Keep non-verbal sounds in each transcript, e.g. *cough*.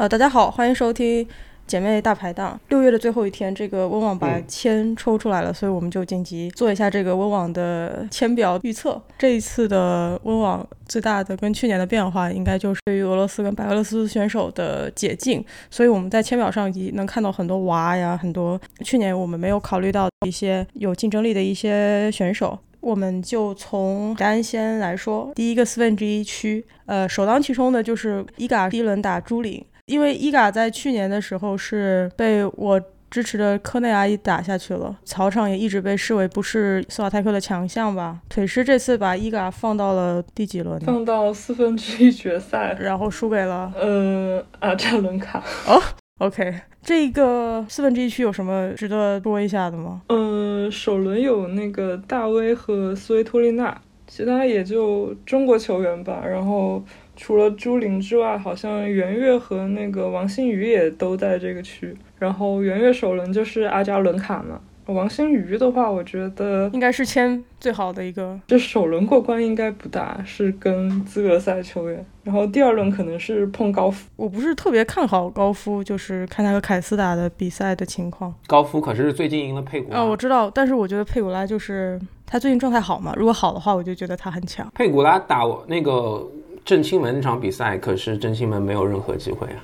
呃，大家好，欢迎收听姐妹大排档。六月的最后一天，这个温网把签抽出来了，所以我们就紧急做一下这个温网的签表预测。这一次的温网最大的跟去年的变化，应该就是对于俄罗斯跟白俄罗斯选手的解禁。所以我们在签表上已能看到很多娃呀，很多去年我们没有考虑到一些有竞争力的一些选手。我们就从单先来说，第一个四分之一区，呃，首当其冲的就是伊嘎第一轮打朱琳。因为伊嘎在去年的时候是被我支持的科内阿姨打下去了，草场也一直被视为不是斯瓦泰克的强项吧。腿师这次把伊嘎放到了第几轮？放到四分之一决赛，然后输给了呃阿扎伦卡。哦，OK，这个四分之一区有什么值得说一下的吗？呃，首轮有那个大威和斯维托利娜，其他也就中国球员吧。然后。除了朱琳之外，好像袁岳和那个王欣瑜也都在这个区。然后袁岳首轮就是阿扎伦卡嘛。王欣瑜的话，我觉得应该是签最好的一个。这首轮过关应该不大，是跟资格赛球员。然后第二轮可能是碰高夫。我不是特别看好高夫，就是看他和凯斯打的比赛的情况。高夫可是最近赢了佩古拉。啊，我知道，但是我觉得佩古拉就是他最近状态好嘛。如果好的话，我就觉得他很强。佩古拉打那个。郑钦文那场比赛，可是郑钦文没有任何机会啊。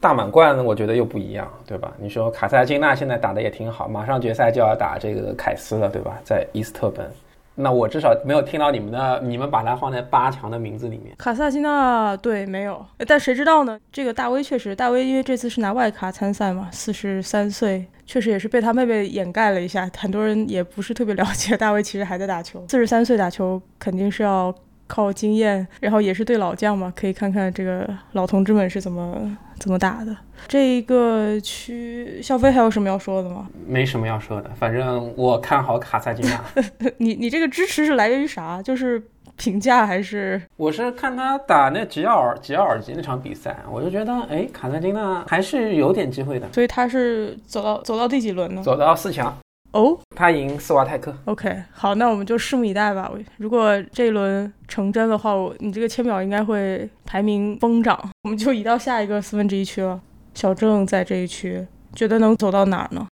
大满贯，我觉得又不一样，对吧？你说卡萨金娜现在打的也挺好，马上决赛就要打这个凯斯了，对吧？在伊斯特本，那我至少没有听到你们的，你们把它放在八强的名字里面。卡萨金娜对没有，但谁知道呢？这个大威确实，大威因为这次是拿外卡参赛嘛，四十三岁，确实也是被他妹妹掩盖了一下，很多人也不是特别了解大威其实还在打球。四十三岁打球肯定是要。靠经验，然后也是对老将嘛，可以看看这个老同志们是怎么怎么打的。这一个区，肖飞还有什么要说的吗？没什么要说的，反正我看好卡萨金娜。*laughs* 你你这个支持是来源于啥？就是评价还是？我是看他打那吉奥尔吉奥尔吉那场比赛，我就觉得哎，卡萨金娜还是有点机会的。所以他是走到走到第几轮呢？走到四强。哦，他赢斯瓦泰克。OK，好，那我们就拭目以待吧。如果这一轮成真的话，我你这个签表应该会排名疯涨。*laughs* 我们就移到下一个四分之一区了。小郑在这一区，觉得能走到哪儿呢？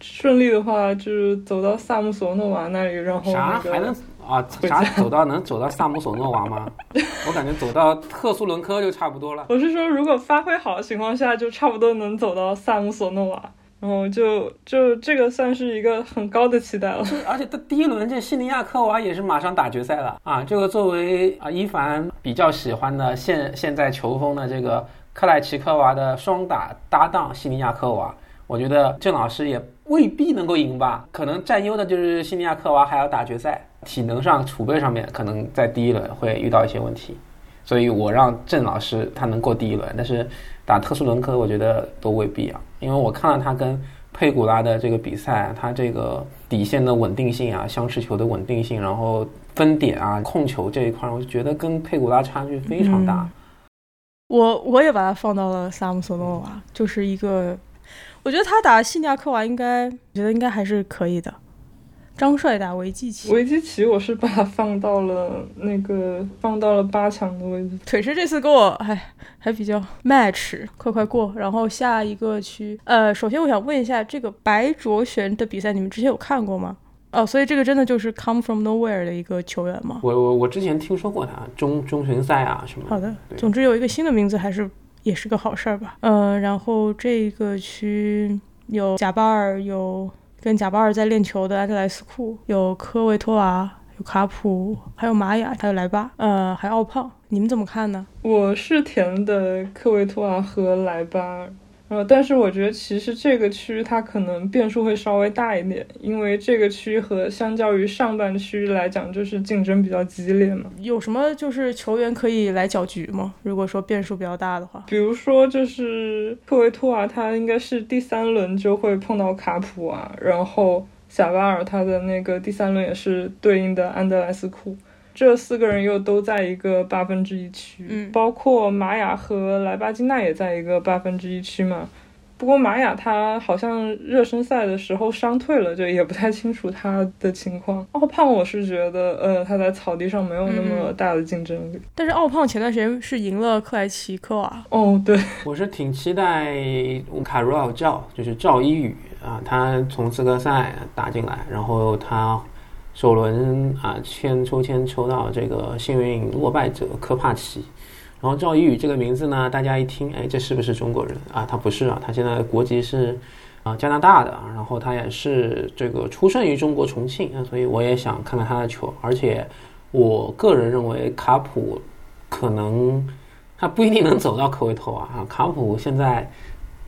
顺利的话，就是走到萨姆索诺娃那里，然后啥还能啊？啥走到能走到萨姆索诺娃吗？*laughs* 我感觉走到特苏伦科就差不多了。我是说，如果发挥好的情况下，就差不多能走到萨姆索诺瓦。然后就就这个算是一个很高的期待了，而且他第一轮这西尼亚科娃也是马上打决赛了啊！这个作为啊伊凡比较喜欢的现现在球风的这个克莱奇科娃的双打搭档西尼亚科娃，我觉得郑老师也未必能够赢吧？可能占优的就是西尼亚科娃还要打决赛，体能上储备上面可能在第一轮会遇到一些问题，所以我让郑老师他能过第一轮，但是。打特殊伦科，我觉得都未必啊，因为我看了他跟佩古拉的这个比赛，他这个底线的稳定性啊，相持球的稳定性，然后分点啊，控球这一块，我就觉得跟佩古拉差距非常大。我我也把他放到了萨姆索诺娃，就是一个，我觉得他打西尼亚科娃应该，我觉得应该还是可以的。张帅打维基奇，维基奇我是把它放到了那个放到了八强的位置。腿是这次跟我还还比较 match，快快过。然后下一个区，呃，首先我想问一下，这个白卓璇的比赛你们之前有看过吗？哦，所以这个真的就是 come from nowhere 的一个球员吗？我我我之前听说过他中中巡赛啊什么。好的，总之有一个新的名字还是也是个好事儿吧。嗯，然后这个区有贾巴尔有。跟贾巴尔在练球的安特莱斯库，有科维托娃，有卡普，还有玛雅，还有莱巴，呃，还有奥胖，你们怎么看呢？我是填的科维托娃和莱巴。呃，但是我觉得其实这个区它可能变数会稍微大一点，因为这个区和相较于上半区来讲，就是竞争比较激烈嘛。有什么就是球员可以来搅局吗？如果说变数比较大的话，比如说就是科维托娃，他应该是第三轮就会碰到卡普啊，然后贾巴尔他的那个第三轮也是对应的安德莱斯库。这四个人又都在一个八分之一区，包括玛雅和莱巴金娜也在一个八分之一区嘛。不过玛雅她好像热身赛的时候伤退了，就也不太清楚她的情况。奥胖我是觉得，呃，他在草地上没有那么大的竞争力。但是奥胖前段时间是赢了克莱奇科娃。哦，对，我是挺期待卡罗尔赵，就是赵一宇啊，他从资格赛打进来，然后他首轮啊签抽签抽到这个幸运落败者科帕奇。然后赵一宇这个名字呢，大家一听，哎，这是不是中国人啊？他不是啊，他现在国籍是啊加拿大的，然后他也是这个出生于中国重庆啊，所以我也想看看他的球。而且我个人认为卡普可能他不一定能走到科威托啊，卡普现在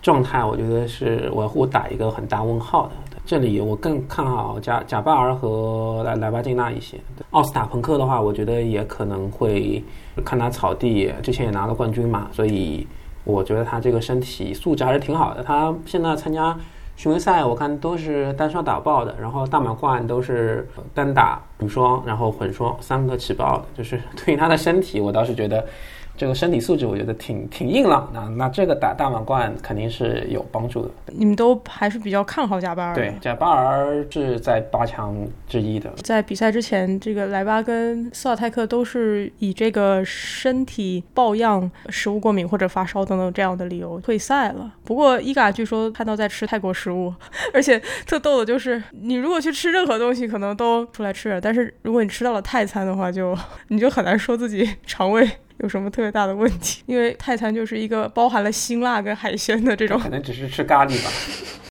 状态我觉得是我我打一个很大问号的。这里我更看好贾贾巴尔和莱莱巴金娜一些。奥斯塔朋克的话，我觉得也可能会看他草地，之前也拿了冠军嘛，所以我觉得他这个身体素质还是挺好的。他现在参加巡回赛，我看都是单双打爆的，然后大满贯都是单打女双，然后混双三个起爆的，就是对于他的身体，我倒是觉得。这个身体素质我觉得挺挺硬朗的，那这个打大满贯肯定是有帮助的。你们都还是比较看好贾巴尔？对，贾巴尔是在八强之一的。在比赛之前，这个莱巴跟斯瓦泰克都是以这个身体抱恙、食物过敏或者发烧等等这样的理由退赛了。不过伊嘎据说看到在吃泰国食物，*laughs* 而且特逗的就是，你如果去吃任何东西，可能都出来吃，但是如果你吃到了泰餐的话，就 *laughs* 你就很难说自己肠胃。有什么特别大的问题？因为泰餐就是一个包含了辛辣跟海鲜的这种，可能只是吃咖喱吧。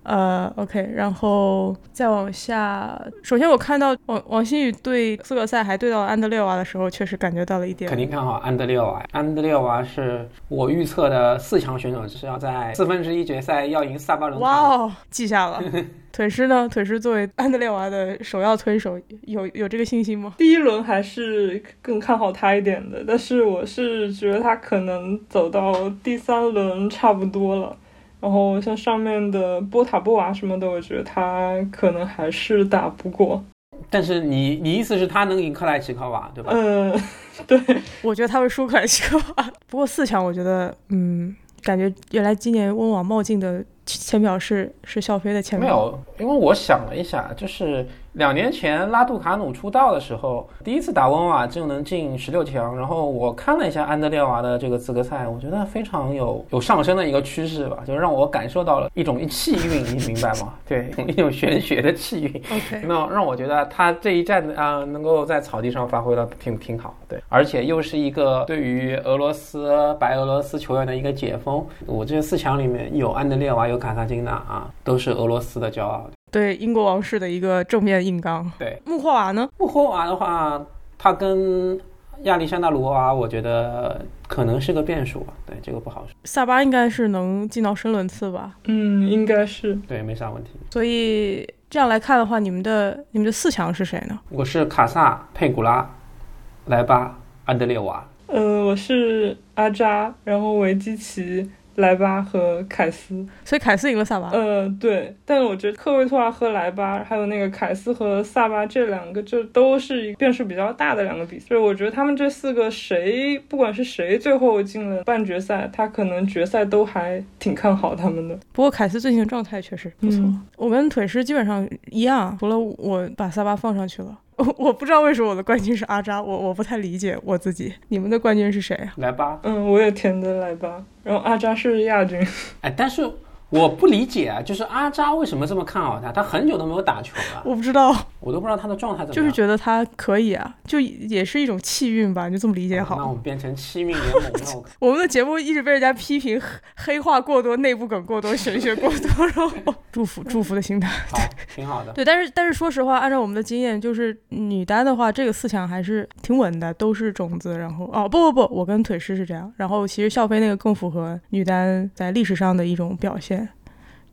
呃，OK，然后再往下，首先我看到王王新宇对资格赛还对到安德烈娃的时候，确实感觉到了一点。肯定看好安德烈娃，安德烈娃是我预测的四强选手，就是要在四分之一决赛要赢萨巴伦。哇哦，记下了。*laughs* 腿师呢？腿师作为安德烈娃的首要推手，有有这个信心吗？第一轮还是更看好他一点的，但是我是觉得他可能走到第三轮差不多了。然后像上面的波塔波娃什么的，我觉得他可能还是打不过。但是你你意思是他能赢克莱奇科娃，对吧？嗯，*laughs* 对，我觉得他会输克莱奇科娃。不过四强，我觉得，嗯，感觉原来今年温网冒进的。前表是是笑飞的前表，没有，因为我想了一下，就是两年前拉杜卡努出道的时候，第一次打温瓦就能进十六强，然后我看了一下安德烈娃的这个资格赛，我觉得非常有有上升的一个趋势吧，就让我感受到了一种气运，你明白吗？对，一种玄学的气运。*laughs* OK，那让我觉得他这一战啊，能够在草地上发挥的挺挺好，对，而且又是一个对于俄罗斯白俄罗斯球员的一个解封。我这四强里面有安德烈娃，有。卡萨金娜啊，都是俄罗斯的骄傲。对英国王室的一个正面硬刚。对穆霍娃呢？穆霍娃的话，他跟亚历山大卢娃，我觉得可能是个变数吧。对这个不好说。萨巴应该是能进到深轮次吧？嗯，应该是。对，没啥问题。所以这样来看的话，你们的你们的四强是谁呢？我是卡萨、佩古拉、莱巴、安德烈娃。呃，我是阿扎，然后维基奇。莱巴和凯斯，所以凯斯赢了萨巴。呃，对，但是我觉得科维托娃和莱巴，还有那个凯斯和萨巴这两个，就都是变数比较大的两个比赛。就是我觉得他们这四个谁，不管是谁最后进了半决赛，他可能决赛都还挺看好他们的。不过凯斯最近的状态确实不错。我跟腿师基本上一样，除了我把萨巴放上去了。我 *laughs* 我不知道为什么我的冠军是阿扎，我我不太理解我自己。你们的冠军是谁啊？莱巴。嗯，我也填的来吧，然后阿扎是亚军。*laughs* 哎，但是。我不理解啊，就是阿扎为什么这么看好他？他很久都没有打球了。我不知道，我都不知道他的状态怎么样。就是觉得他可以啊，就也是一种气运吧，就这么理解好。那我们变成气运联盟了。*laughs* 我们的节目一直被人家批评黑话过多、内部梗过多、玄学过多，然后 *laughs* 祝福祝福的心态。好，挺好的。对，但是但是说实话，按照我们的经验，就是女单的话，这个四强还是挺稳的，都是种子。然后哦不不不，我跟腿师是这样。然后其实笑飞那个更符合女单在历史上的一种表现。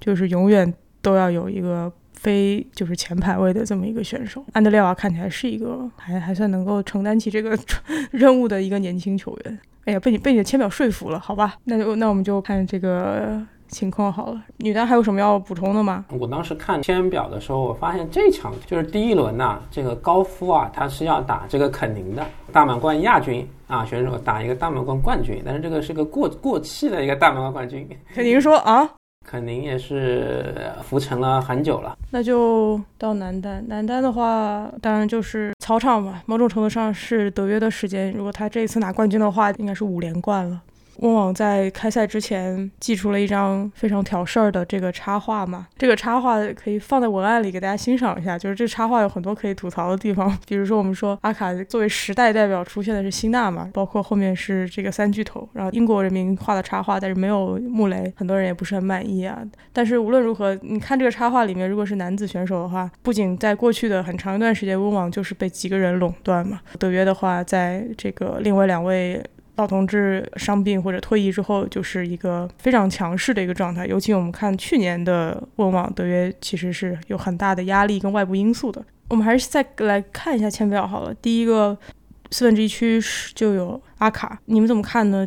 就是永远都要有一个非就是前排位的这么一个选手，安德烈娃看起来是一个还还算能够承担起这个 *laughs* 任务的一个年轻球员。哎呀，被你被你的签表说服了，好吧，那就那我们就看这个情况好了。女单还有什么要补充的吗？我当时看签表的时候，我发现这场就是第一轮呐，这个高夫啊，他是要打这个肯宁的大满贯亚军啊选手，打一个大满贯冠军，但是这个是个过过气的一个大满贯冠军。肯宁说啊。肯定也是浮沉了很久了。那就到男单，男单的话，当然就是草场嘛，某种程度上是德约的时间。如果他这一次拿冠军的话，应该是五连冠了。温网在开赛之前寄出了一张非常挑事儿的这个插画嘛，这个插画可以放在文案里给大家欣赏一下。就是这插画有很多可以吐槽的地方，比如说我们说阿卡作为时代代表出现的是辛纳嘛，包括后面是这个三巨头，然后英国人民画的插画，但是没有穆雷，很多人也不是很满意啊。但是无论如何，你看这个插画里面，如果是男子选手的话，不仅在过去的很长一段时间温网就是被几个人垄断嘛，德约的话，在这个另外两位。老同志伤病或者退役之后，就是一个非常强势的一个状态。尤其我们看去年的温网，德约其实是有很大的压力跟外部因素的。我们还是再来看一下签表好了。第一个四分之一区就有阿卡，你们怎么看呢？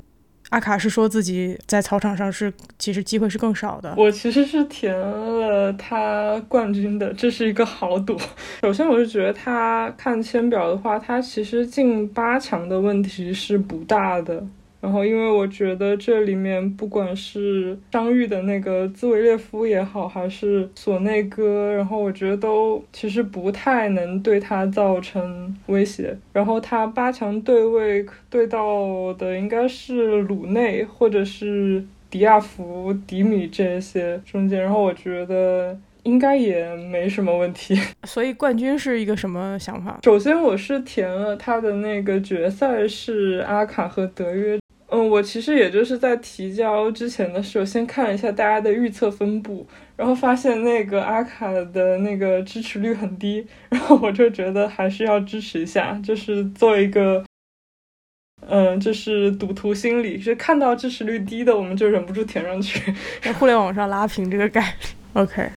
阿卡是说自己在操场上是其实机会是更少的。我其实是填了他冠军的，这是一个豪赌。首先，我是觉得他看签表的话，他其实进八强的问题是不大的。然后，因为我觉得这里面不管是伤愈的那个兹维列夫也好，还是索内哥，然后我觉得都其实不太能对他造成威胁。然后他八强对位对到的应该是鲁内或者是迪亚福、迪米这些中间，然后我觉得应该也没什么问题。*laughs* 所以冠军是一个什么想法？首先我是填了他的那个决赛是阿卡和德约。嗯，我其实也就是在提交之前的时候，先看了一下大家的预测分布，然后发现那个阿卡的那个支持率很低，然后我就觉得还是要支持一下，就是做一个，嗯，就是赌徒心理，是看到支持率低的，我们就忍不住填上去，在互联网上拉平这个概率。OK。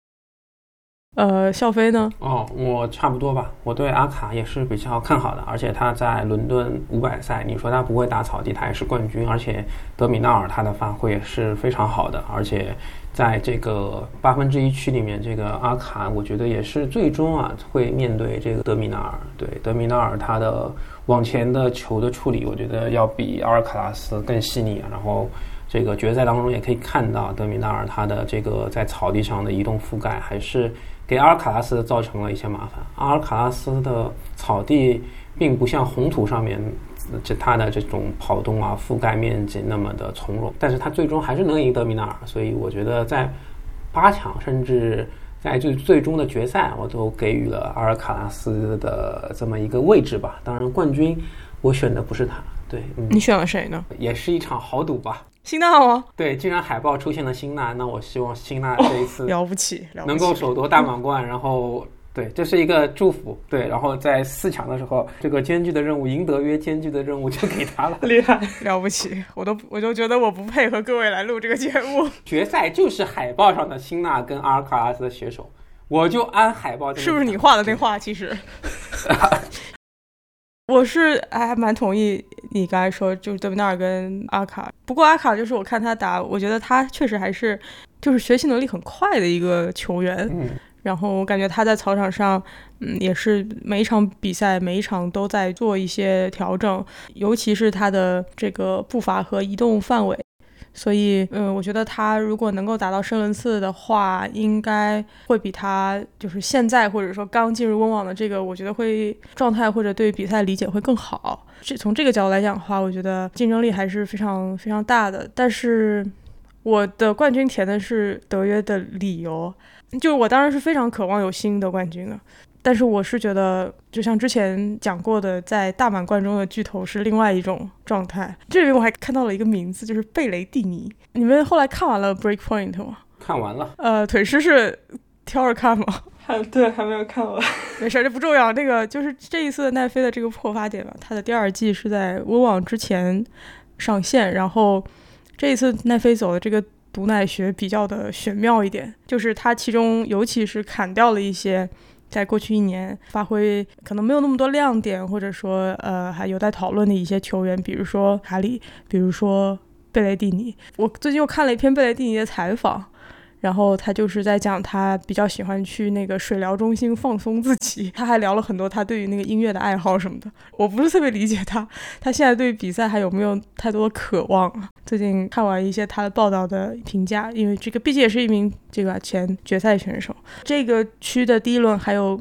呃，笑飞呢？哦，我差不多吧。我对阿卡也是比较看好的，而且他在伦敦五百赛，你说他不会打草地，他也是冠军。而且德米纳尔他的发挥也是非常好的，而且在这个八分之一区里面，这个阿卡我觉得也是最终啊会面对这个德米纳尔。对，德米纳尔他的往前的球的处理，我觉得要比阿尔卡拉斯更细腻。然后这个决赛当中也可以看到德米纳尔他的这个在草地上的移动覆盖还是。给阿尔卡拉斯造成了一些麻烦。阿尔卡拉斯的草地并不像红土上面，这它的这种跑动啊、覆盖面积那么的从容，但是他最终还是能赢德米纳尔。所以我觉得在八强，甚至在最最终的决赛，我都给予了阿尔卡拉斯的这么一个位置吧。当然，冠军我选的不是他，对你选了谁呢？也是一场豪赌吧。辛纳吗？对，既然海报出现了辛纳，那我希望辛纳这一次 *laughs* 了不起了，能够手夺大满贯。然后，对，这是一个祝福。对，然后在四强的时候，这个艰巨的任务，赢得约艰巨的任务就给他了，*laughs* 厉害，了不起！我都我就觉得我不配和各位来录这个节目。*laughs* 决赛就是海报上的辛纳跟阿尔卡拉斯的携手，我就按海报。是不是你画的那画？其实。我是还蛮同意你刚才说，就是德米纳尔跟阿卡。不过阿卡就是我看他打，我觉得他确实还是就是学习能力很快的一个球员。嗯。然后我感觉他在操场上，嗯，也是每一场比赛每一场都在做一些调整，尤其是他的这个步伐和移动范围。所以，嗯，我觉得他如果能够达到申伦次的话，应该会比他就是现在或者说刚进入温网的这个，我觉得会状态或者对比赛理解会更好。这从这个角度来讲的话，我觉得竞争力还是非常非常大的。但是我的冠军填的是德约的理由，就是我当然是非常渴望有新的冠军的。但是我是觉得，就像之前讲过的，在大满贯中的巨头是另外一种状态。这里面我还看到了一个名字，就是贝雷蒂尼。你们后来看完了 Breakpoint 吗？看完了。呃，腿师是挑着看吗？*laughs* 还对，还没有看完。没事，这不重要。那个就是这一次的奈飞的这个破发点吧，它的第二季是在温网之前上线，然后这一次奈飞走的这个毒奶学比较的玄妙一点，就是它其中尤其是砍掉了一些。在过去一年发挥可能没有那么多亮点，或者说呃还有待讨论的一些球员，比如说卡里，比如说贝雷蒂尼。我最近又看了一篇贝雷蒂尼的采访，然后他就是在讲他比较喜欢去那个水疗中心放松自己，*laughs* 他还聊了很多他对于那个音乐的爱好什么的。我不是特别理解他，他现在对比赛还有没有太多的渴望？最近看完一些他的报道的评价，因为这个毕竟也是一名这个前决赛选手。这个区的第一轮还有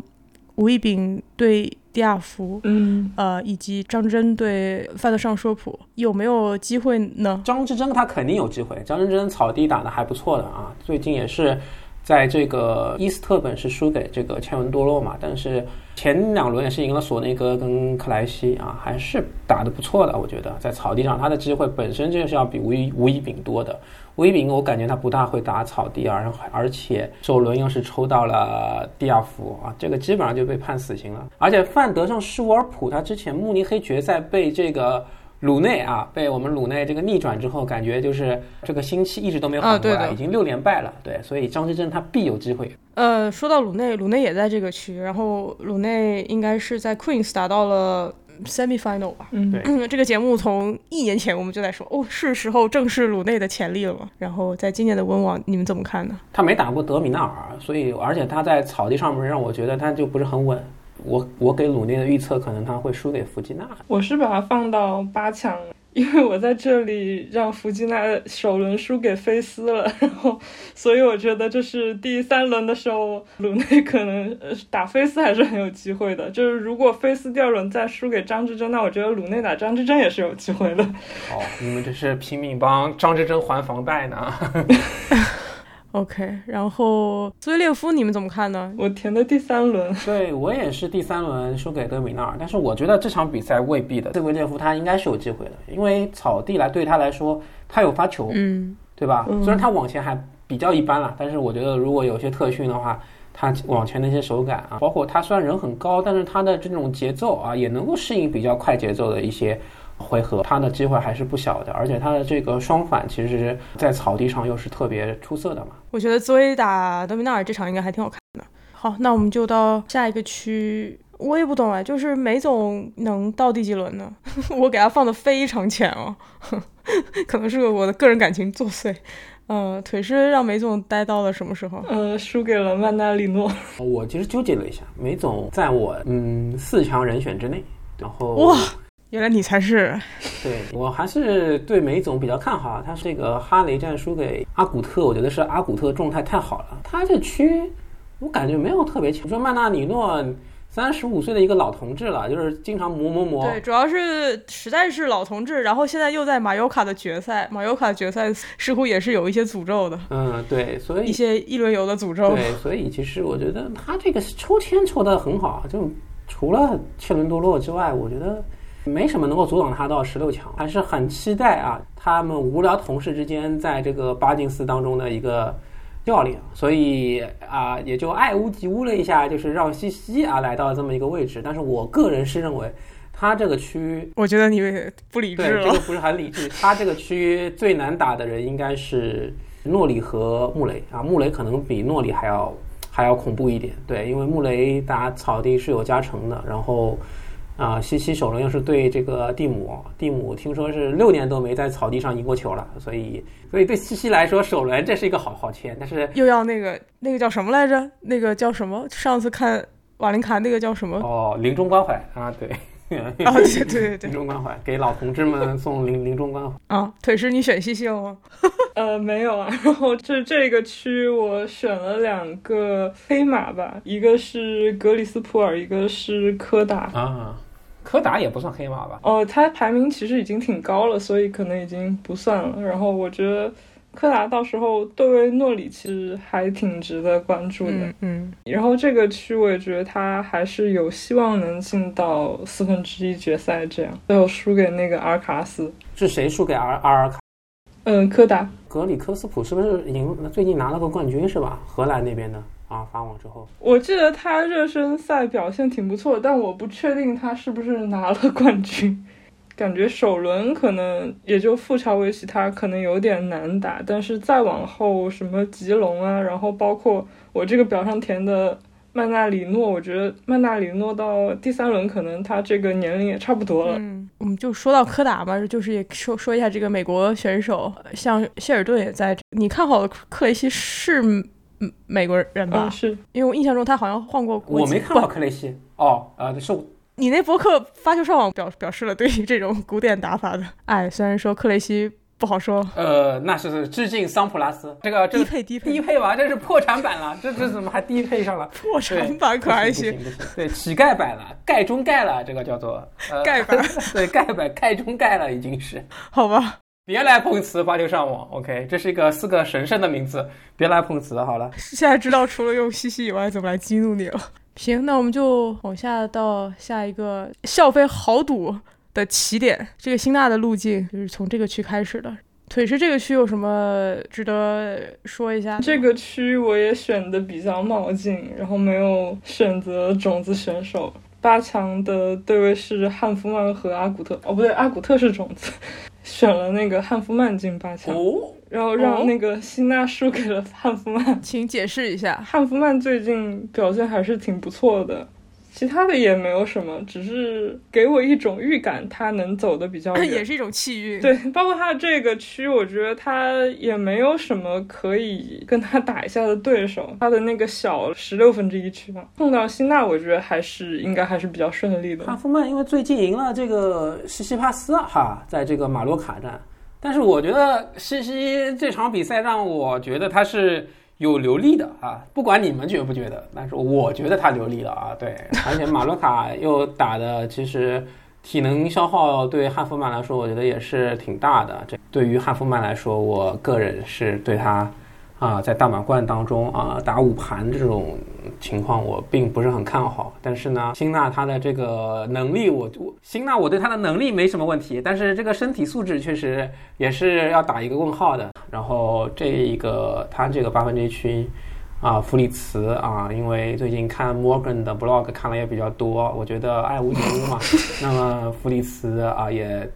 吴亦丙对迪亚福，嗯，呃，以及张真对范德尚说普，有没有机会呢？张之臻他肯定有机会，张之臻草地打得还不错的啊，最近也是在这个伊斯特本是输给这个切文多洛嘛，但是前两轮也是赢了索内戈跟克莱西啊，还是打得不错的，我觉得在草地上他的机会本身就是要比吴一吴一丙多的。吴一丙我感觉他不大会打草地啊，然后而且首轮又是抽到了蒂亚福啊，这个基本上就被判死刑了。而且范德上施沃尔普他之前慕尼黑决赛被这个鲁内啊，被我们鲁内这个逆转之后，感觉就是这个星期一直都没有缓过来，啊对已经六连败了。对，所以张之臻他必有机会。呃，说到鲁内，鲁内也在这个区，然后鲁内应该是在 Queens 打到了 semi final 吧。嗯，对这个节目从一年前我们就在说，哦，是时候正视鲁内的潜力了嘛。然后在今年的温网，你们怎么看呢？他没打过德米纳尔，所以而且他在草地上面让我觉得他就不是很稳。我我给鲁内的预测可能他会输给弗吉纳。我是把它放到八强，因为我在这里让弗吉娜首轮输给菲斯了，然后所以我觉得这是第三轮的时候，鲁内可能呃打菲斯还是很有机会的。*laughs* 就是如果菲斯第二轮再输给张之臻，那我觉得鲁内打张之臻也是有机会的。哦，你们这是拼命帮张之臻还房贷呢？*laughs* *laughs* OK，然后斯维列夫你们怎么看呢？我填的第三轮，*laughs* 对我也是第三轮输给德米纳尔，但是我觉得这场比赛未必的。斯维列夫他应该是有机会的，因为草地来对他来说，他有发球，嗯，对吧？嗯虽然他往前还比较一般了，但是我觉得如果有些特训的话，他往前的一些手感啊，包括他虽然人很高，但是他的这种节奏啊，也能够适应比较快节奏的一些回合，他的机会还是不小的。而且他的这个双反，其实在草地上又是特别出色的嘛。我觉得兹威打德米纳尔这场应该还挺好看的。好，那我们就到下一个区。我也不懂哎，就是梅总能到第几轮呢？*laughs* 我给他放的非常浅哦，*laughs* 可能是我的个人感情作祟。嗯，腿是让梅总待到了什么时候？呃，输给了曼纳里诺。我其实纠结了一下，梅总在我嗯四强人选之内，然后哇，原来你才是对我还是对梅总比较看好啊。他这个哈雷战输给阿古特，我觉得是阿古特状态太好了。他这区我感觉没有特别强。说曼纳里诺三十五岁的一个老同志了，就是经常磨磨磨。对，主要是实在是老同志，然后现在又在马尤卡的决赛，马尤卡决赛似乎也是有一些诅咒的，嗯，对，所以一些一轮游的诅咒。对，所以其实我觉得他这个抽签抽得很好，就除了切伦多洛之外，我觉得没什么能够阻挡他到十六强，还是很期待啊，他们无聊同事之间在这个八进四当中的一个较量，所以啊，也就爱屋及乌了一下，就是让西西啊来到这么一个位置，但是我个人是认为。他这个区我觉得你不理智对，这个。不是很理智。他这个区最难打的人应该是诺里和穆雷啊，穆雷可能比诺里还要还要恐怖一点。对，因为穆雷打草地是有加成的，然后啊，西西首轮又是对这个蒂姆，蒂姆听说是六年都没在草地上赢过球了，所以所以对西西来说首轮这是一个好好签，但是。又要那个那个叫什么来着？那个叫什么？上次看瓦林卡那个叫什么？哦，临终关怀 *laughs* 啊，对，啊，对 *laughs* 对对对临终关怀，给老同志们送临临终关怀。啊！腿师，你选西西了吗？*laughs* 呃，没有啊。然后这这个区我选了两个黑马吧，一个是格里斯普尔，一个是科达。啊，柯达也不算黑马吧？哦，他排名其实已经挺高了，所以可能已经不算了。然后我觉得柯达到时候对位诺里其实还挺值得关注的。嗯嗯，然后这个区我也觉得他还是有希望能进到四分之一决赛这样，最后输给那个阿尔卡斯。是谁输给阿阿尔卡？嗯，柯达。格里科斯普是不是赢最近拿了个冠军是吧？荷兰那边的啊，法网之后，我记得他热身赛表现挺不错，但我不确定他是不是拿了冠军。感觉首轮可能也就富乔维奇他可能有点难打，但是再往后什么吉隆啊，然后包括我这个表上填的曼纳里诺，我觉得曼纳里诺到第三轮可能他这个年龄也差不多了。嗯，我们就说到柯达嘛，就是也说说一下这个美国选手，像谢尔顿也在。你看好的克雷西是美国人吧？是因为我印象中他好像换过国籍。我没看过克雷西哦，呃，是我你那博客发球上网表表示了对于这种古典打法的爱，虽然说克雷西。不好说，呃，那是致敬桑普拉斯，这个低配低配低配吧，这是破产版了，这这怎么还低配上了？*laughs* 破产版可还行？对，乞丐版了，盖中盖了，这个叫做盖版，*laughs* 对，盖版盖中盖了，已经是好吧？别来碰瓷，八球上网，OK，这是一个四个神圣的名字，别来碰瓷，好了。现在知道除了用西西以外，怎么来激怒你了？行，那我们就往下到下一个笑飞豪赌。的起点，这个辛纳的路径就是从这个区开始的。腿是这个区有什么值得说一下？这个区我也选的比较冒进，然后没有选择种子选手。八强的对位是汉夫曼和阿古特，哦不对，阿古特是种子，选了那个汉夫曼进八强，然后让那个辛娜输给了汉夫曼。请解释一下，汉夫曼最近表现还是挺不错的。其他的也没有什么，只是给我一种预感，他能走的比较远，*laughs* 也是一种气运。对，包括他的这个区，我觉得他也没有什么可以跟他打一下的对手。他的那个小十六分之一区嘛，碰到辛纳，我觉得还是应该还是比较顺利的。哈夫曼因为最近赢了这个西西帕斯哈，在这个马洛卡站，但是我觉得西西这场比赛让我觉得他是。有流利的啊，不管你们觉不觉得，但是我觉得他流利了啊。对，而且马洛卡 *laughs* 又打的，其实体能消耗对汉弗曼来说，我觉得也是挺大的。这对于汉弗曼来说，我个人是对他。啊，在大满贯当中啊，打五盘这种情况我并不是很看好。但是呢，辛纳他的这个能力，我我辛纳我对他的能力没什么问题，但是这个身体素质确实也是要打一个问号的。然后这一个他这个八分之一区啊，弗里茨啊，因为最近看 Morgan 的 blog 看了也比较多，我觉得爱屋及乌嘛。*laughs* 那么弗里茨啊，也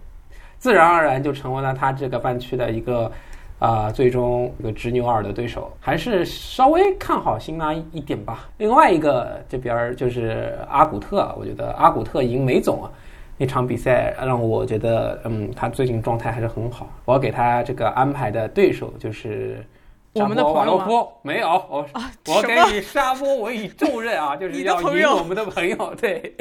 自然而然就成为了他这个半区的一个。啊，最终一个执牛耳的对手，还是稍微看好辛纳一点吧。另外一个这边就是阿古特，我觉得阿古特赢梅总啊那场比赛让我觉得，嗯，他最近状态还是很好。我要给他这个安排的对手就是我们的瓦洛夫，没有，我我给你沙波我以重任啊，*laughs* 就是要赢我们的朋友，对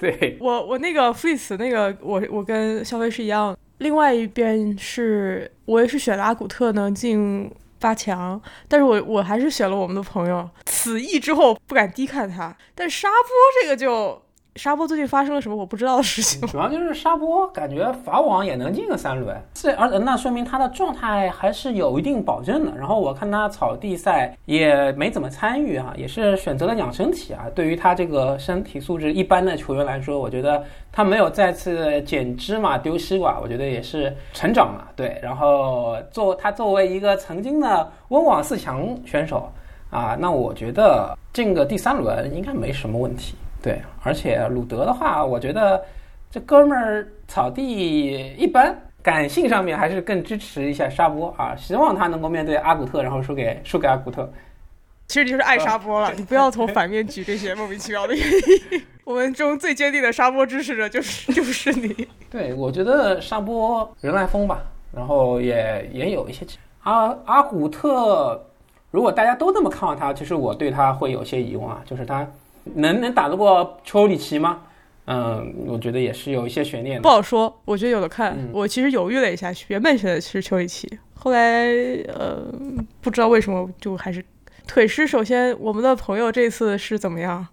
对。我我那个弗里茨那个，我我跟肖飞是一样。另外一边是我也是选了阿古特能进八强，但是我我还是选了我们的朋友。此役之后不敢低看他，但沙波这个就。沙波最近发生了什么我不知道的事情？主要就是沙波感觉法网也能进个三轮，这而那说明他的状态还是有一定保证的。然后我看他草地赛也没怎么参与啊，也是选择了养身体啊。对于他这个身体素质一般的球员来说，我觉得他没有再次捡芝麻丢西瓜，我觉得也是成长了。对，然后作他作为一个曾经的温网四强选手啊，那我觉得进个第三轮应该没什么问题。对，而且鲁德的话，我觉得这哥们儿草地一般，感性上面还是更支持一下沙波啊，希望他能够面对阿古特，然后输给输给阿古特。其实你就是爱沙波了，你不要从反面举这些莫名其妙的原因。*laughs* 我们中最坚定的沙波支持者就是就是你。*laughs* 对，我觉得沙波人来疯吧，然后也也有一些阿阿古特，如果大家都这么看好他，其实我对他会有些疑问啊，就是他。能能打得过丘里奇吗？嗯，我觉得也是有一些悬念。不好说，我觉得有的看。我其实犹豫了一下，原本选的是丘里奇，后来呃不知道为什么就还是腿师。首先，我们的朋友这次是怎么样？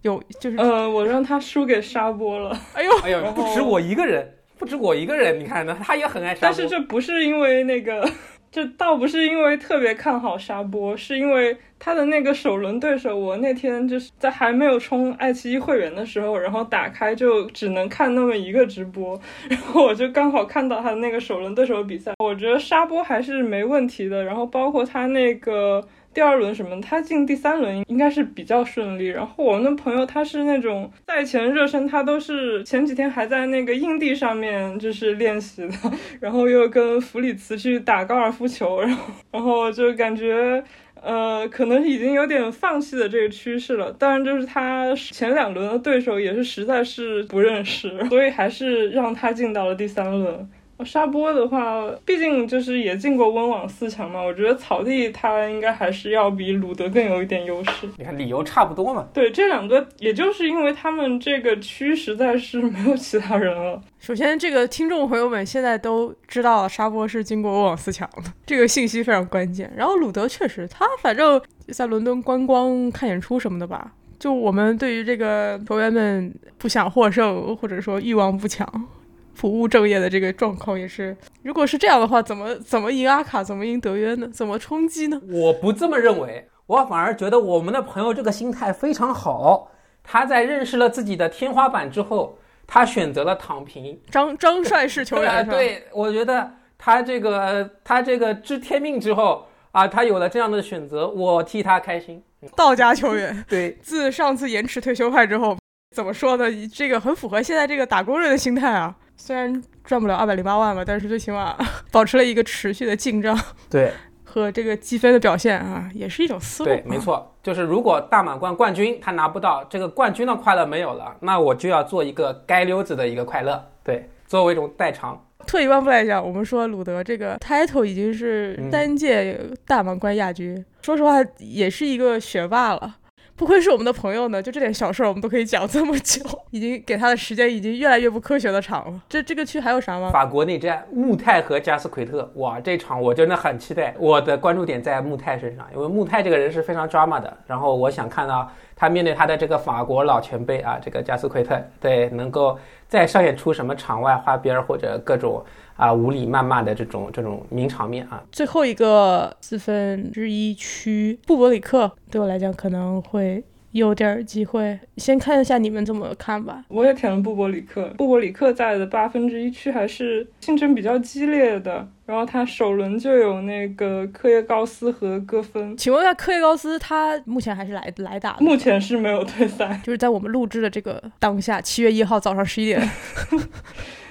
有就是呃，我让他输给沙波了。哎呦哎呦，不止我一个人，不止我一个人，你看呢，他也很爱沙波。但是这不是因为那个。这倒不是因为特别看好沙波，是因为他的那个首轮对手，我那天就是在还没有充爱奇艺会员的时候，然后打开就只能看那么一个直播，然后我就刚好看到他的那个首轮对手比赛，我觉得沙波还是没问题的，然后包括他那个第二轮什么，他进第三轮应该是比较顺利。然后我们的朋友他是那种赛前热身，他都是前几天还在那个硬地上面就是练习的，然后又跟弗里茨去打高尔夫球，然后然后就感觉。呃，可能已经有点放弃的这个趋势了。当然，就是他前两轮的对手也是实在是不认识，所以还是让他进到了第三轮。沙波的话，毕竟就是也进过温网四强嘛，我觉得草地他应该还是要比鲁德更有一点优势。你看理由差不多嘛。对，这两个也就是因为他们这个区实在是没有其他人了。首先，这个听众朋友们现在都知道沙波是进过温网四强的，*laughs* 这个信息非常关键。然后鲁德确实，他反正在伦敦观光看演出什么的吧。就我们对于这个球员们不想获胜，或者说欲望不强。不务正业的这个状况也是，如果是这样的话，怎么怎么赢阿卡，怎么赢德约呢？怎么冲击呢？我不这么认为，我反而觉得我们的朋友这个心态非常好。他在认识了自己的天花板之后，他选择了躺平。张张帅是球员，对，我觉得他这个他这个知天命之后啊，他有了这样的选择，我替他开心。道家球员，*laughs* 对，自上次延迟退休派之后，怎么说呢？这个很符合现在这个打工人的心态啊。虽然赚不了二百零八万吧，但是最起码 *laughs* 保持了一个持续的进账，*laughs* 对，*laughs* 和这个积分的表现啊，也是一种思路。对，没错，就是如果大满贯冠军他拿不到这个冠军的快乐没有了，那我就要做一个街溜子的一个快乐，对，作为一种代偿。退一万步来讲，我们说鲁德这个 title 已经是单届大满贯亚军，说实话也是一个学霸了。不愧是我们的朋友呢，就这点小事儿我们都可以讲这么久，*laughs* 已经给他的时间已经越来越不科学的长了。这这个区还有啥吗？法国内战，穆泰和加斯奎特，哇，这场我真的很期待。我的关注点在穆泰身上，因为穆泰这个人是非常 drama 的，然后我想看到他面对他的这个法国老前辈啊，这个加斯奎特，对，能够再上演出什么场外花边或者各种。啊，无理谩骂的这种这种名场面啊！最后一个四分之一区，布伯里克对我来讲可能会有点机会。先看一下你们怎么看吧。我也填了布伯里克，布伯里克在的八分之一区还是竞争比较激烈的。然后他首轮就有那个科耶高斯和戈芬。请问一下，科耶高斯他目前还是来来打？目前是没有退赛，就是在我们录制的这个当下，七月一号早上十一点。*laughs*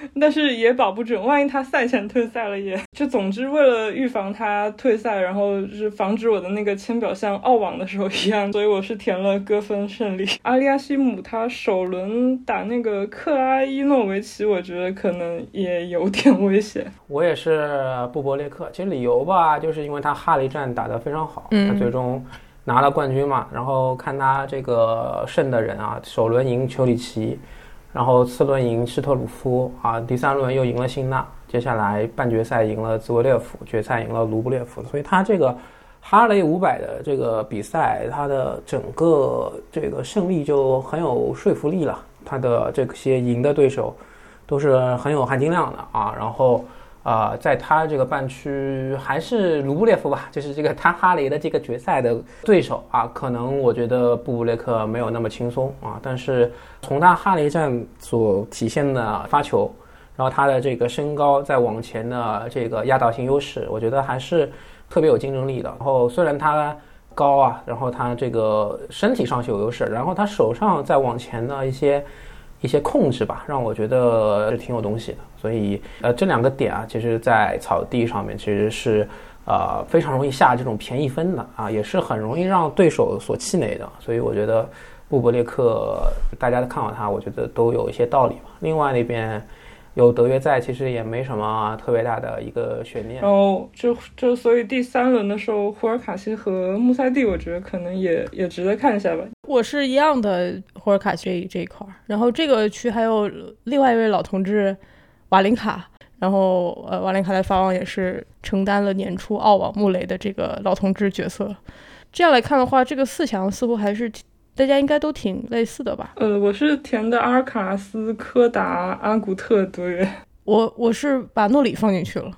*laughs* 但是也保不准，万一他赛前退赛了，也就总之为了预防他退赛，然后是防止我的那个签表像澳网的时候 *laughs* 一样，所以我是填了戈芬胜利。阿利亚西姆他首轮打那个克拉伊诺维奇，我觉得可能也有点危险。我也是布伯列克，其实理由吧，就是因为他哈雷战打得非常好，他最终拿了冠军嘛。然后看他这个胜的人啊，首轮赢丘里奇。然后次轮赢施特鲁夫啊，第三轮又赢了辛纳，接下来半决赛赢了兹维列夫，决赛赢了卢布列夫，所以他这个哈雷五百的这个比赛，他的整个这个胜利就很有说服力了。他的这些赢的对手都是很有含金量的啊。然后啊，在他这个半区还是卢布列夫吧，*laughs* 就是这个他哈雷的这个决赛的对手啊，可能我觉得布布列克没有那么轻松啊，但是。从他哈雷战所体现的发球，然后他的这个身高在往前的这个压倒性优势，我觉得还是特别有竞争力的。然后虽然他高啊，然后他这个身体上是有优势，然后他手上在往前的一些一些控制吧，让我觉得是挺有东西的。所以呃，这两个点啊，其实在草地上面其实是呃非常容易下这种便宜分的啊，也是很容易让对手所气馁的。所以我觉得。布勃列克，大家都看好他，我觉得都有一些道理吧。另外那边有德约在，其实也没什么特别大的一个悬念。然后就就所以第三轮的时候，胡尔卡西和穆塞蒂，我觉得可能也也值得看一下吧。我是一样的，胡尔卡西这一块儿。然后这个区还有另外一位老同志瓦林卡，然后呃瓦林卡在法网也是承担了年初澳网穆雷的这个老同志角色。这样来看的话，这个四强似乎还是。大家应该都挺类似的吧？呃，我是填的阿尔卡斯、柯达、阿古特德约。我我是把诺里放进去了。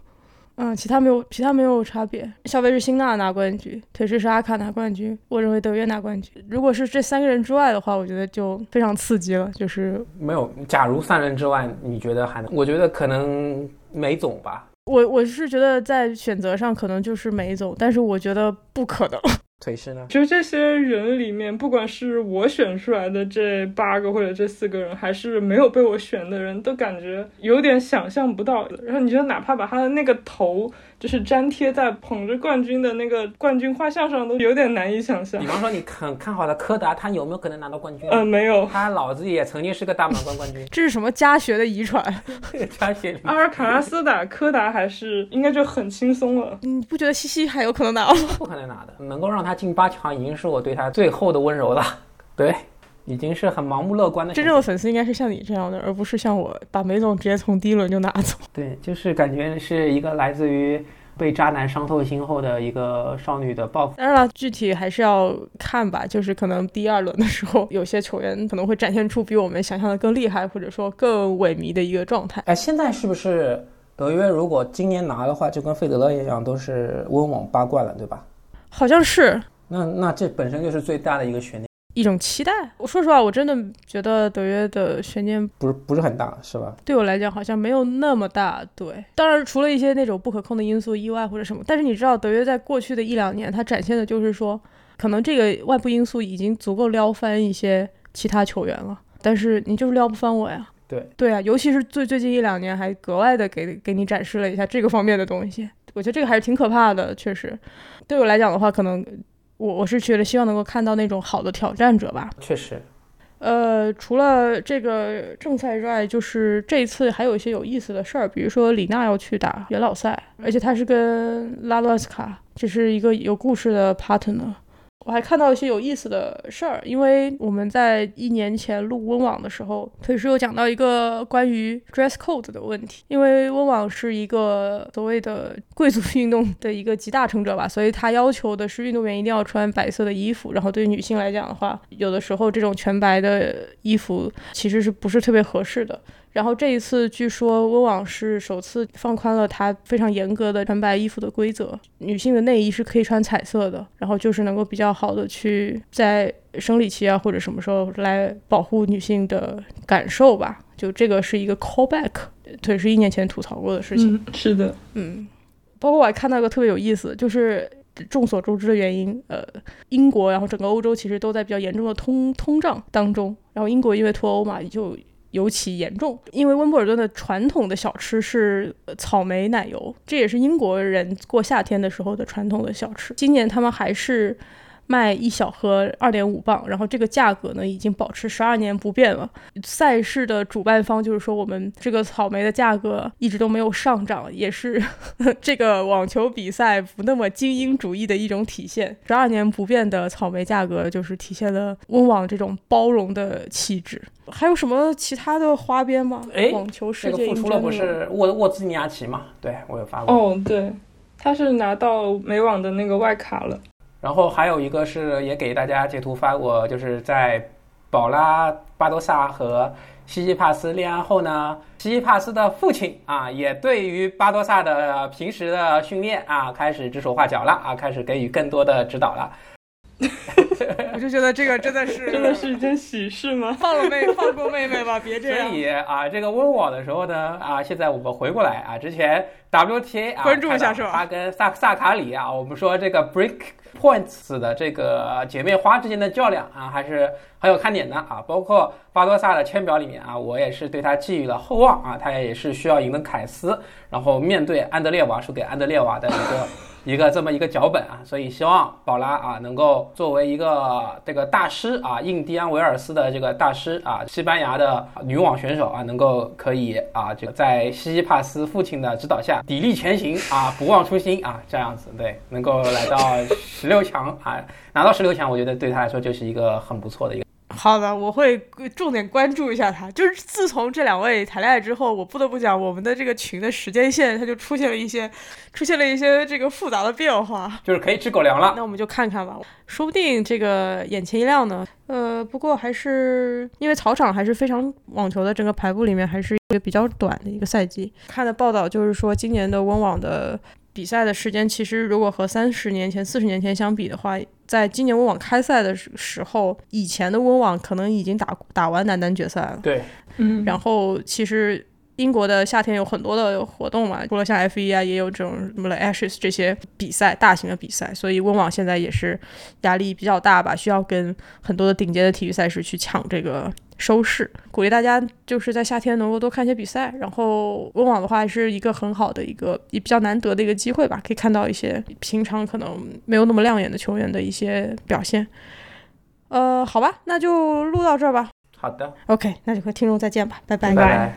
嗯，其他没有，其他没有差别。小威是辛纳拿冠军，腿是是阿卡拿冠军。我认为德约拿冠军。如果是这三个人之外的话，我觉得就非常刺激了。就是没有，假如三人之外，你觉得还能？我觉得可能梅总吧。我我是觉得在选择上可能就是梅总，但是我觉得不可能。腿势呢？就这些人里面，不管是我选出来的这八个或者这四个人，还是没有被我选的人，都感觉有点想象不到。然后你觉得，哪怕把他的那个头。就是粘贴在捧着冠军的那个冠军画像上，都有点难以想象。比方说，你很看好的柯达，他有没有可能拿到冠军？嗯，没有。他老子也曾经是个大满贯冠军。*laughs* 这是什么家学的遗传？*laughs* 家学。阿尔卡拉斯打柯达还是应该就很轻松了。你不觉得西西还有可能拿吗？不可能拿的，能够让他进八强，已经是我对他最后的温柔了。对。已经是很盲目乐观的。真正的粉丝应该是像你这样的，而不是像我把梅总直接从第一轮就拿走。*laughs* 对，就是感觉是一个来自于被渣男伤透心后的一个少女的报复。当然了，具体还是要看吧。就是可能第二轮的时候，有些球员可能会展现出比我们想象的更厉害，或者说更萎靡的一个状态。哎，现在是不是德约如果今年拿的话，就跟费德勒一样，都是温网八冠了，对吧？好像是。那那这本身就是最大的一个悬念。一种期待。我说实话，我真的觉得德约的悬念不是不是很大，是吧？对我来讲，好像没有那么大。对，当然除了一些那种不可控的因素、意外或者什么。但是你知道，德约在过去的一两年，他展现的就是说，可能这个外部因素已经足够撩翻一些其他球员了。但是你就是撩不翻我呀。对对啊，尤其是最最近一两年，还格外的给给你展示了一下这个方面的东西。我觉得这个还是挺可怕的，确实。对我来讲的话，可能。我我是觉得希望能够看到那种好的挑战者吧。确实，呃，除了这个正赛之外，就是这一次还有一些有意思的事儿，比如说李娜要去打元老赛，而且她是跟拉洛斯卡，这是一个有故事的 partner。我还看到一些有意思的事儿，因为我们在一年前录温网的时候，腿叔有讲到一个关于 dress code 的问题。因为温网是一个所谓的贵族运动的一个集大成者吧，所以他要求的是运动员一定要穿白色的衣服。然后对于女性来讲的话，有的时候这种全白的衣服其实是不是特别合适的。然后这一次，据说温网是首次放宽了它非常严格的穿白衣服的规则，女性的内衣是可以穿彩色的，然后就是能够比较好的去在生理期啊或者什么时候来保护女性的感受吧。就这个是一个 callback，对，是一年前吐槽过的事情。是的，嗯，包括我还看到一个特别有意思，就是众所周知的原因，呃，英国然后整个欧洲其实都在比较严重的通通胀当中，然后英国因为脱欧嘛，就。尤其严重，因为温布尔顿的传统的小吃是草莓奶油，这也是英国人过夏天的时候的传统的小吃。今年他们还是。卖一小盒二点五磅，然后这个价格呢已经保持十二年不变了。赛事的主办方就是说，我们这个草莓的价格一直都没有上涨，也是 *laughs* 这个网球比赛不那么精英主义的一种体现。十二年不变的草莓价格，就是体现了温网这种包容的气质。还有什么其他的花边吗？哎，网球世界复出了不是沃沃兹尼亚奇吗？对我有发过。哦，对，他是拿到美网的那个外卡了。然后还有一个是也给大家截图发过，就是在宝拉巴多萨和西西帕斯恋爱后呢，西西帕斯的父亲啊，也对于巴多萨的平时的训练啊，开始指手画脚了啊，开始给予更多的指导了。*laughs* 我就觉得这个真的是真的是一件喜事吗？放了妹放过妹妹吧，*laughs* 别这样。所以啊，这个温网的时候呢，啊，现在我们回过来啊，之前 WTA 啊，关注一下是吧？他跟萨萨卡里啊，我们说这个 Break Points 的这个姐妹花之间的较量啊，还是很有看点的啊。包括巴多萨的签表里面啊，我也是对他寄予了厚望啊，他也是需要赢得凯斯，然后面对安德烈娃输给安德烈娃的一个。一个这么一个脚本啊，所以希望宝拉啊能够作为一个这个大师啊，印第安维尔斯的这个大师啊，西班牙的女网选手啊，能够可以啊，这个在西西帕斯父亲的指导下砥砺前行啊，*laughs* 不忘初心啊，这样子对，能够来到十六强啊，拿到十六强，我觉得对他来说就是一个很不错的一个。好的，我会重点关注一下他。就是自从这两位谈恋爱之后，我不得不讲，我们的这个群的时间线，它就出现了一些，出现了一些这个复杂的变化，就是可以吃狗粮了。那我们就看看吧，说不定这个眼前一亮呢。呃，不过还是因为草场还是非常网球的整个排布里面还是比较短的一个赛季。看的报道就是说，今年的温网的。比赛的时间其实，如果和三十年前、四十年前相比的话，在今年温网开赛的时候，以前的温网可能已经打打完男单决赛了。对，嗯。然后其实英国的夏天有很多的活动嘛，除了像 F 一啊，也有这种什么 The Ashes 这些比赛，大型的比赛，所以温网现在也是压力比较大吧，需要跟很多的顶尖的体育赛事去抢这个收视。鼓励大家就是在夏天能够多看一些比赛，然后温网的话是一个很好的一个也比较难得的一个机会吧，可以看到一些平常可能没有那么亮眼的球员的一些表现。呃，好吧，那就录到这儿吧。好的，OK，那就和听众再见吧，拜拜。拜拜。